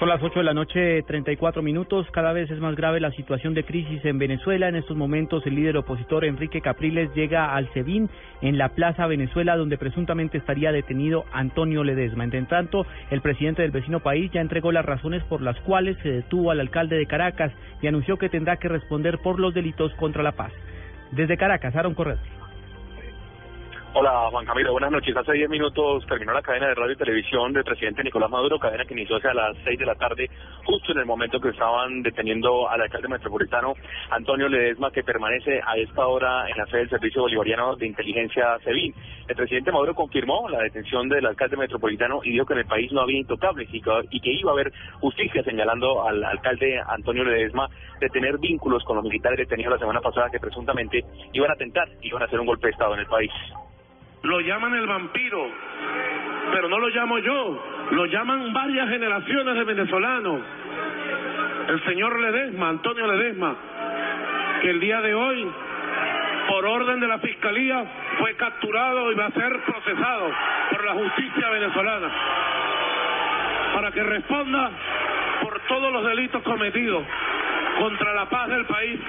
Son las 8 de la noche, 34 minutos. Cada vez es más grave la situación de crisis en Venezuela. En estos momentos, el líder opositor Enrique Capriles llega al SEBIN en la Plaza Venezuela, donde presuntamente estaría detenido Antonio Ledesma. Entre tanto, el presidente del vecino país ya entregó las razones por las cuales se detuvo al alcalde de Caracas y anunció que tendrá que responder por los delitos contra la paz. Desde Caracas, Aaron Correa. Hola Juan Camilo, buenas noches. Hace 10 minutos terminó la cadena de radio y televisión del presidente Nicolás Maduro, cadena que inició hacia las 6 de la tarde, justo en el momento que estaban deteniendo al alcalde metropolitano Antonio Ledesma, que permanece a esta hora en la sede del Servicio Bolivariano de Inteligencia SEBIN. El presidente Maduro confirmó la detención del alcalde metropolitano y dijo que en el país no había intocables y que, iba a haber justicia señalando al alcalde Antonio Ledesma de tener vínculos con los militares detenidos la semana pasada que presuntamente iban a atentar, iban a hacer un golpe de Estado en el país. Lo llaman el vampiro, pero no lo llamo yo, lo llaman varias generaciones de venezolanos. El señor Ledesma, Antonio Ledesma, que el día de hoy, por orden de la Fiscalía, fue capturado y va a ser procesado por la justicia venezolana para que responda por todos los delitos cometidos contra la paz del país,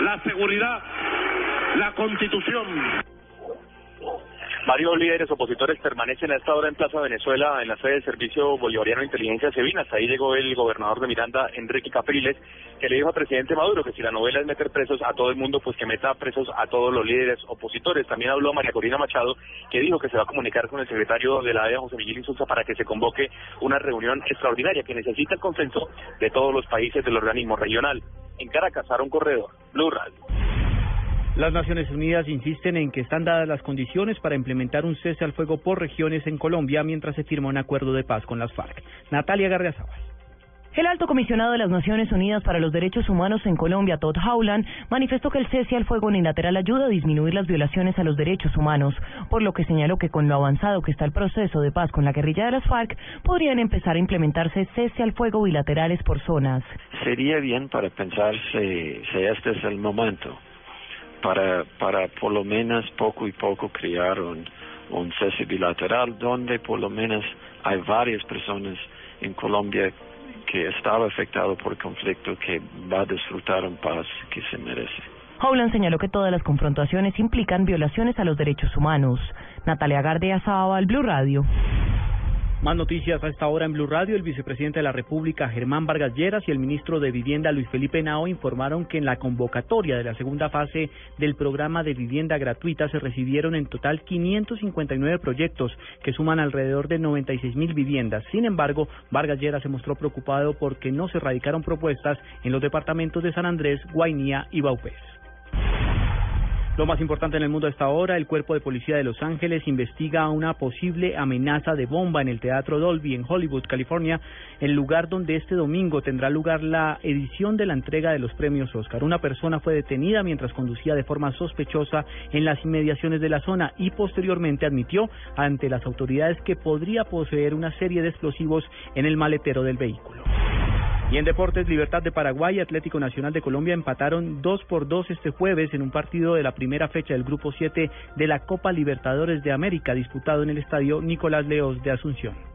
la seguridad, la constitución. Varios líderes opositores permanecen a esta hora en Plaza Venezuela, en la sede del Servicio Bolivariano de Inteligencia Civil. Hasta ahí llegó el gobernador de Miranda, Enrique Capriles, que le dijo al presidente Maduro que si la novela es meter presos a todo el mundo, pues que meta presos a todos los líderes opositores. También habló María Corina Machado, que dijo que se va a comunicar con el secretario de la AEA, José Miguel Insulza, para que se convoque una reunión extraordinaria que necesita el consenso de todos los países del organismo regional. En Caracas, Aaron Corredor, Blue Radio. Las Naciones Unidas insisten en que están dadas las condiciones para implementar un cese al fuego por regiones en Colombia mientras se firma un acuerdo de paz con las FARC. Natalia Garriazabal. El alto comisionado de las Naciones Unidas para los Derechos Humanos en Colombia, Todd Howland, manifestó que el cese al fuego unilateral ayuda a disminuir las violaciones a los derechos humanos, por lo que señaló que con lo avanzado que está el proceso de paz con la guerrilla de las FARC, podrían empezar a implementarse cese al fuego bilaterales por zonas. Sería bien para pensar si, si este es el momento para, para por lo menos poco y poco crear un, un cese bilateral donde por lo menos hay varias personas en Colombia que estaba afectado por conflicto que va a disfrutar un paz que se merece. Howland señaló que todas las confrontaciones implican violaciones a los derechos humanos. Natalia Gardea al Blue Radio. Más noticias a esta hora en Blue Radio. El vicepresidente de la República, Germán Vargas Lleras, y el ministro de Vivienda, Luis Felipe Nao, informaron que en la convocatoria de la segunda fase del programa de vivienda gratuita se recibieron en total 559 proyectos que suman alrededor de 96 mil viviendas. Sin embargo, Vargas Lleras se mostró preocupado porque no se radicaron propuestas en los departamentos de San Andrés, Guainía y Baupés. Lo más importante en el mundo a esta hora, el Cuerpo de Policía de Los Ángeles investiga una posible amenaza de bomba en el Teatro Dolby en Hollywood, California, el lugar donde este domingo tendrá lugar la edición de la entrega de los premios Oscar. Una persona fue detenida mientras conducía de forma sospechosa en las inmediaciones de la zona y posteriormente admitió ante las autoridades que podría poseer una serie de explosivos en el maletero del vehículo. Y en deportes, Libertad de Paraguay y Atlético Nacional de Colombia empataron 2 por 2 este jueves en un partido de la primera fecha del Grupo 7 de la Copa Libertadores de América disputado en el estadio Nicolás Leos de Asunción.